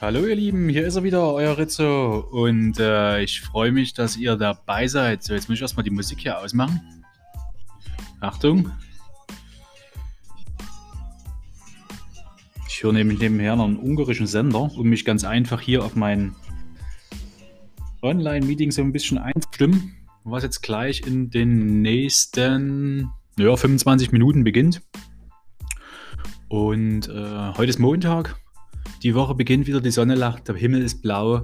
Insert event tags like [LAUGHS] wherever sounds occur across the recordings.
Hallo ihr Lieben, hier ist er wieder, euer Rizzo und äh, ich freue mich, dass ihr dabei seid. So, jetzt muss ich erstmal die Musik hier ausmachen. Achtung. Ich höre nämlich nebenher noch einen ungarischen Sender, um mich ganz einfach hier auf mein Online-Meeting so ein bisschen einzustimmen, was jetzt gleich in den nächsten ja, 25 Minuten beginnt. Und äh, heute ist Montag, die Woche beginnt wieder, die Sonne lacht, der Himmel ist blau.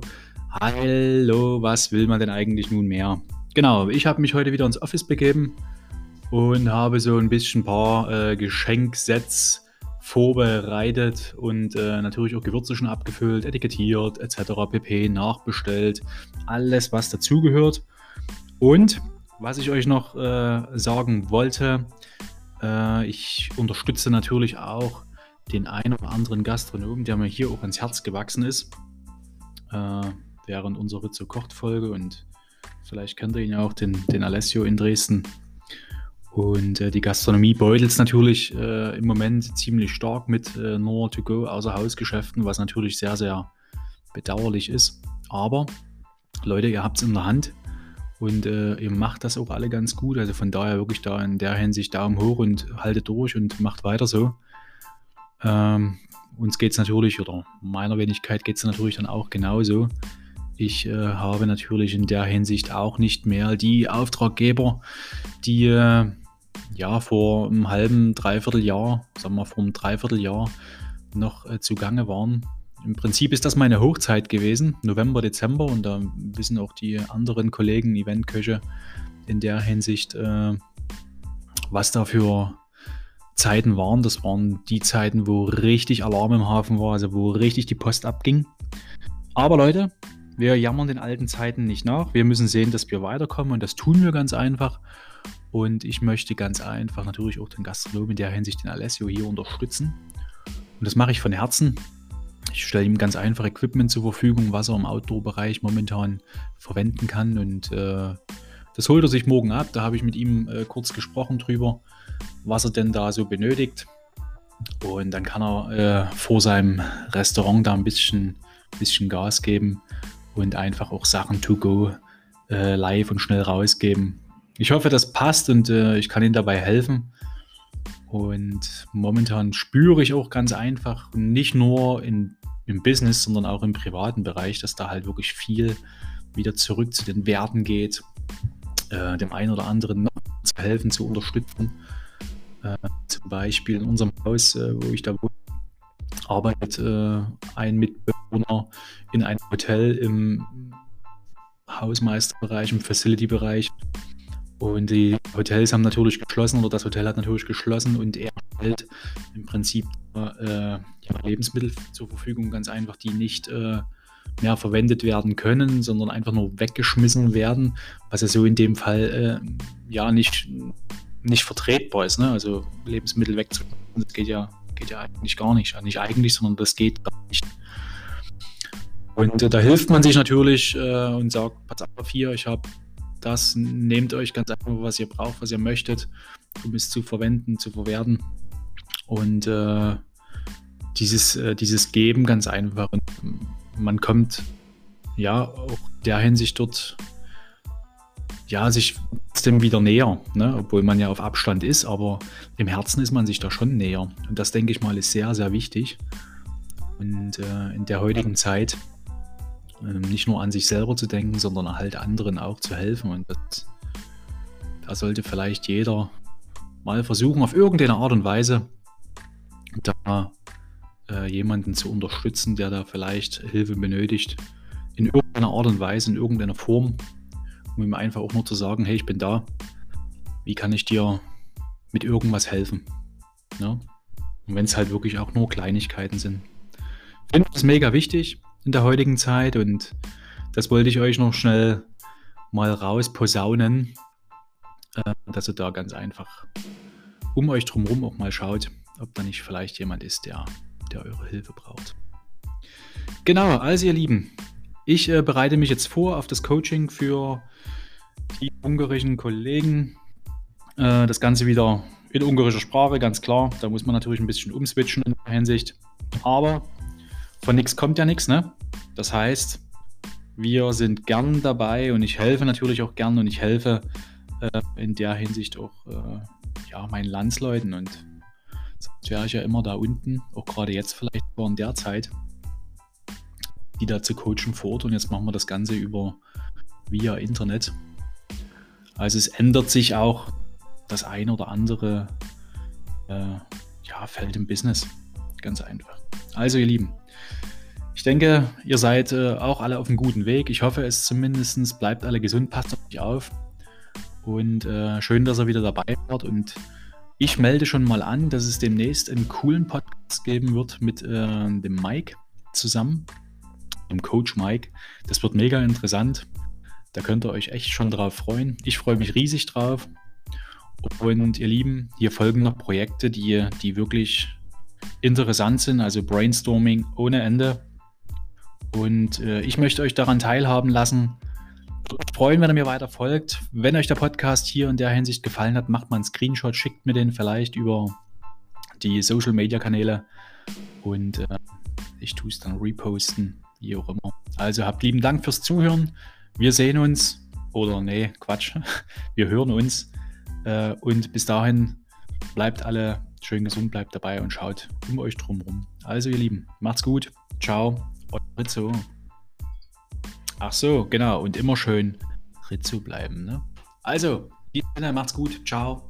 Hallo, was will man denn eigentlich nun mehr? Genau, ich habe mich heute wieder ins Office begeben und habe so ein bisschen ein paar äh, Geschenksets vorbereitet und äh, natürlich auch Gewürze schon abgefüllt, etikettiert etc. pp. nachbestellt. Alles, was dazugehört. Und was ich euch noch äh, sagen wollte, äh, ich unterstütze natürlich auch den einen oder anderen Gastronomen, der mir hier auch ins Herz gewachsen ist, äh, während unserer Rizzo kocht Folge und vielleicht kennt ihr ihn ja auch, den, den Alessio in Dresden. Und äh, die Gastronomie beutelt es natürlich äh, im Moment ziemlich stark mit äh, nur To-Go außer Hausgeschäften, was natürlich sehr, sehr bedauerlich ist. Aber Leute, ihr habt es in der Hand und äh, ihr macht das auch alle ganz gut. Also von daher wirklich da in der Hinsicht Daumen hoch und haltet durch und macht weiter so. Ähm, uns geht es natürlich, oder meiner Wenigkeit geht es natürlich dann auch genauso. Ich äh, habe natürlich in der Hinsicht auch nicht mehr die Auftraggeber, die äh, ja vor einem halben, dreiviertel Jahr, sagen wir vor einem Dreivierteljahr noch äh, zugange waren. Im Prinzip ist das meine Hochzeit gewesen, November, Dezember, und da wissen auch die anderen Kollegen, Eventköche, in der Hinsicht, äh, was da für Zeiten waren. Das waren die Zeiten, wo richtig Alarm im Hafen war, also wo richtig die Post abging. Aber Leute, wir jammern den alten Zeiten nicht nach. Wir müssen sehen, dass wir weiterkommen und das tun wir ganz einfach. Und ich möchte ganz einfach natürlich auch den Gastronomen in der Hinsicht den Alessio hier unterstützen. Und das mache ich von Herzen. Ich stelle ihm ganz einfach Equipment zur Verfügung, was er im Outdoor-Bereich momentan verwenden kann. Und äh, das holt er sich morgen ab. Da habe ich mit ihm äh, kurz gesprochen drüber was er denn da so benötigt. Und dann kann er äh, vor seinem Restaurant da ein bisschen, bisschen Gas geben und einfach auch Sachen to go äh, live und schnell rausgeben. Ich hoffe, das passt und äh, ich kann Ihnen dabei helfen. Und momentan spüre ich auch ganz einfach, nicht nur in, im Business, sondern auch im privaten Bereich, dass da halt wirklich viel wieder zurück zu den Werten geht, äh, dem einen oder anderen noch zu helfen, zu unterstützen. Äh, zum Beispiel in unserem Haus, äh, wo ich da wohne, arbeitet äh, ein Mitbewohner in einem Hotel im Hausmeisterbereich, im Facility-Bereich. Und die Hotels haben natürlich geschlossen oder das Hotel hat natürlich geschlossen und er stellt im Prinzip äh, ja, Lebensmittel zur Verfügung, ganz einfach, die nicht äh, mehr verwendet werden können, sondern einfach nur weggeschmissen werden, was ja so in dem Fall äh, ja nicht nicht vertretbar ist. Ne? Also Lebensmittel wegzunehmen, das geht ja, geht ja eigentlich gar nicht. Nicht eigentlich, sondern das geht gar nicht. Und äh, da hilft man sich natürlich äh, und sagt, pass auf hier, ich habe das, nehmt euch ganz einfach, was ihr braucht, was ihr möchtet, um es zu verwenden, zu verwerten. Und äh, dieses, äh, dieses Geben ganz einfach. Und man kommt ja auch der Hinsicht dort ja, sich trotzdem wieder näher, ne? obwohl man ja auf Abstand ist, aber im Herzen ist man sich da schon näher. Und das, denke ich mal, ist sehr, sehr wichtig. Und äh, in der heutigen Zeit äh, nicht nur an sich selber zu denken, sondern halt anderen auch zu helfen. Und das, da sollte vielleicht jeder mal versuchen, auf irgendeine Art und Weise da äh, jemanden zu unterstützen, der da vielleicht Hilfe benötigt. In irgendeiner Art und Weise, in irgendeiner Form um ihm einfach auch nur zu sagen, hey, ich bin da, wie kann ich dir mit irgendwas helfen? Ja? Und wenn es halt wirklich auch nur Kleinigkeiten sind. Ich finde das mega wichtig in der heutigen Zeit und das wollte ich euch noch schnell mal rausposaunen, äh, dass ihr da ganz einfach um euch drumherum auch mal schaut, ob da nicht vielleicht jemand ist, der, der eure Hilfe braucht. Genau, also ihr Lieben, ich äh, bereite mich jetzt vor auf das Coaching für die ungarischen Kollegen. Äh, das Ganze wieder in ungarischer Sprache, ganz klar. Da muss man natürlich ein bisschen umswitchen in der Hinsicht. Aber von nichts kommt ja nichts, ne? Das heißt, wir sind gern dabei und ich helfe natürlich auch gern und ich helfe äh, in der Hinsicht auch äh, ja, meinen Landsleuten und sonst wäre ich ja immer da unten, auch gerade jetzt vielleicht in der Zeit, die da zu coachen vor Ort und jetzt machen wir das Ganze über via Internet. Also es ändert sich auch das ein oder andere äh, ja, Feld im Business. Ganz einfach. Also ihr Lieben, ich denke, ihr seid äh, auch alle auf einem guten Weg. Ich hoffe es zumindest. Bleibt alle gesund, passt auf euch auf. Und äh, schön, dass ihr wieder dabei wart. Und ich melde schon mal an, dass es demnächst einen coolen Podcast geben wird mit äh, dem Mike zusammen, dem Coach Mike. Das wird mega interessant. Da könnt ihr euch echt schon drauf freuen. Ich freue mich riesig drauf. Und ihr Lieben, hier folgen noch Projekte, die, die wirklich interessant sind, also Brainstorming ohne Ende. Und äh, ich möchte euch daran teilhaben lassen. Freuen, wenn ihr mir weiter folgt. Wenn euch der Podcast hier in der Hinsicht gefallen hat, macht mal einen Screenshot, schickt mir den vielleicht über die Social Media Kanäle und äh, ich tue es dann reposten, wie auch immer. Also habt lieben Dank fürs Zuhören. Wir sehen uns, oder nee, Quatsch, [LAUGHS] wir hören uns. Äh, und bis dahin bleibt alle schön gesund, bleibt dabei und schaut um euch drumherum. Also ihr Lieben, macht's gut. Ciao. Rizzo. Ach so, genau. Und immer schön Rizzo bleiben. Ne? Also, macht's gut. Ciao.